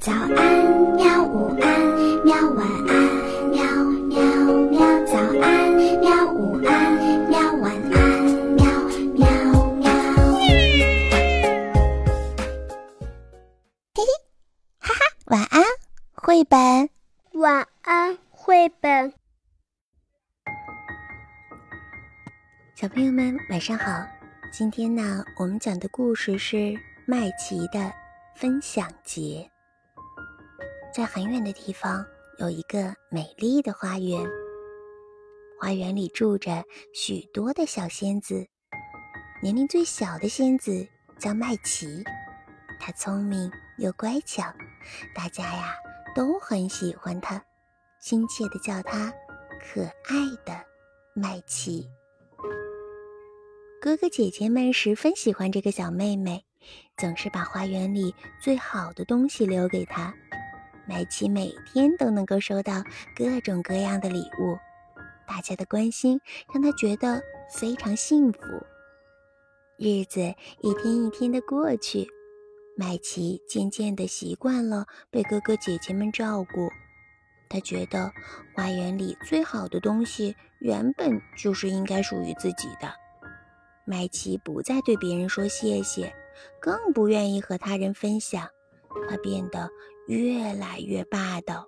早安，喵！午安，喵！晚安，喵喵喵！早安，喵！午安，喵！晚安，喵喵喵！嘿嘿，哈哈，晚安，绘本。晚安，绘本。小朋友们，晚上好。今天呢，我们讲的故事是麦琪的分享节。在很远的地方，有一个美丽的花园。花园里住着许多的小仙子。年龄最小的仙子叫麦琪，她聪明又乖巧，大家呀都很喜欢她，亲切地叫她“可爱的麦琪”。哥哥姐姐们十分喜欢这个小妹妹，总是把花园里最好的东西留给她。麦琪每天都能够收到各种各样的礼物，大家的关心让她觉得非常幸福。日子一天一天的过去，麦琪渐渐的习惯了被哥哥姐姐们照顾。他觉得花园里最好的东西原本就是应该属于自己的。麦琪不再对别人说谢谢，更不愿意和他人分享。他变得。越来越霸道，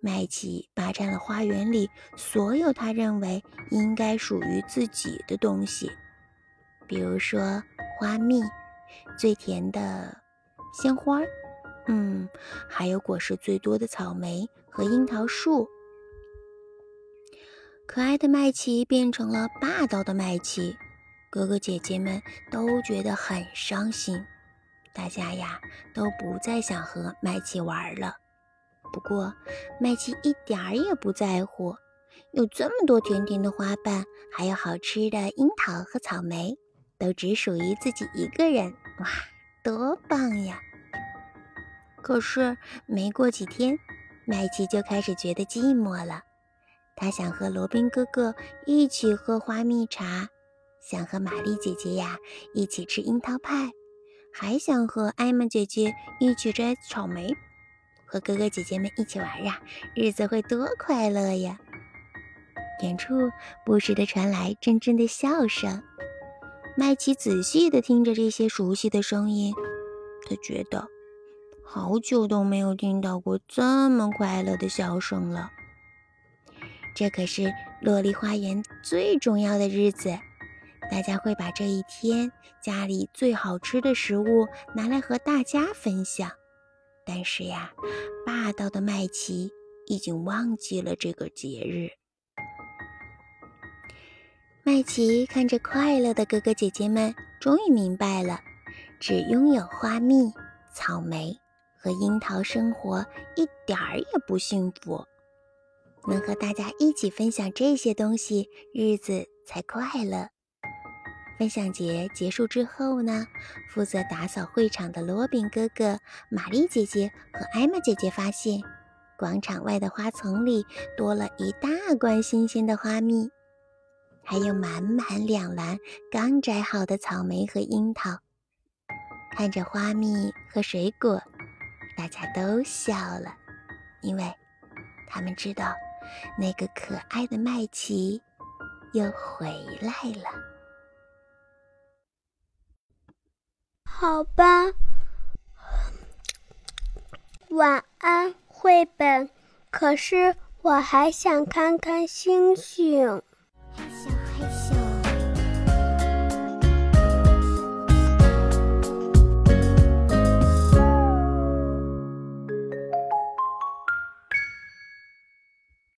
麦琪霸占了花园里所有他认为应该属于自己的东西，比如说花蜜、最甜的鲜花，嗯，还有果实最多的草莓和樱桃树。可爱的麦琪变成了霸道的麦琪，哥哥姐姐们都觉得很伤心。大家呀都不再想和麦琪玩了。不过麦琪一点儿也不在乎，有这么多甜甜的花瓣，还有好吃的樱桃和草莓，都只属于自己一个人。哇，多棒呀！可是没过几天，麦琪就开始觉得寂寞了。他想和罗宾哥哥一起喝花蜜茶，想和玛丽姐姐呀一起吃樱桃派。还想和艾玛姐姐一起摘草莓，和哥哥姐姐们一起玩呀，日子会多快乐呀！远处不时地传来阵阵的笑声，麦琪仔细地听着这些熟悉的声音，他觉得好久都没有听到过这么快乐的笑声了。这可是洛丽花园最重要的日子。大家会把这一天家里最好吃的食物拿来和大家分享，但是呀，霸道的麦琪已经忘记了这个节日。麦琪看着快乐的哥哥姐姐们，终于明白了，只拥有花蜜、草莓和樱桃生活一点儿也不幸福。能和大家一起分享这些东西，日子才快乐。分享节结束之后呢，负责打扫会场的罗宾哥哥、玛丽姐姐和艾玛姐姐发现，广场外的花丛里多了一大罐新鲜的花蜜，还有满满两篮刚摘好的草莓和樱桃。看着花蜜和水果，大家都笑了，因为他们知道那个可爱的麦琪又回来了。好吧，晚安，绘本。可是我还想看看星星。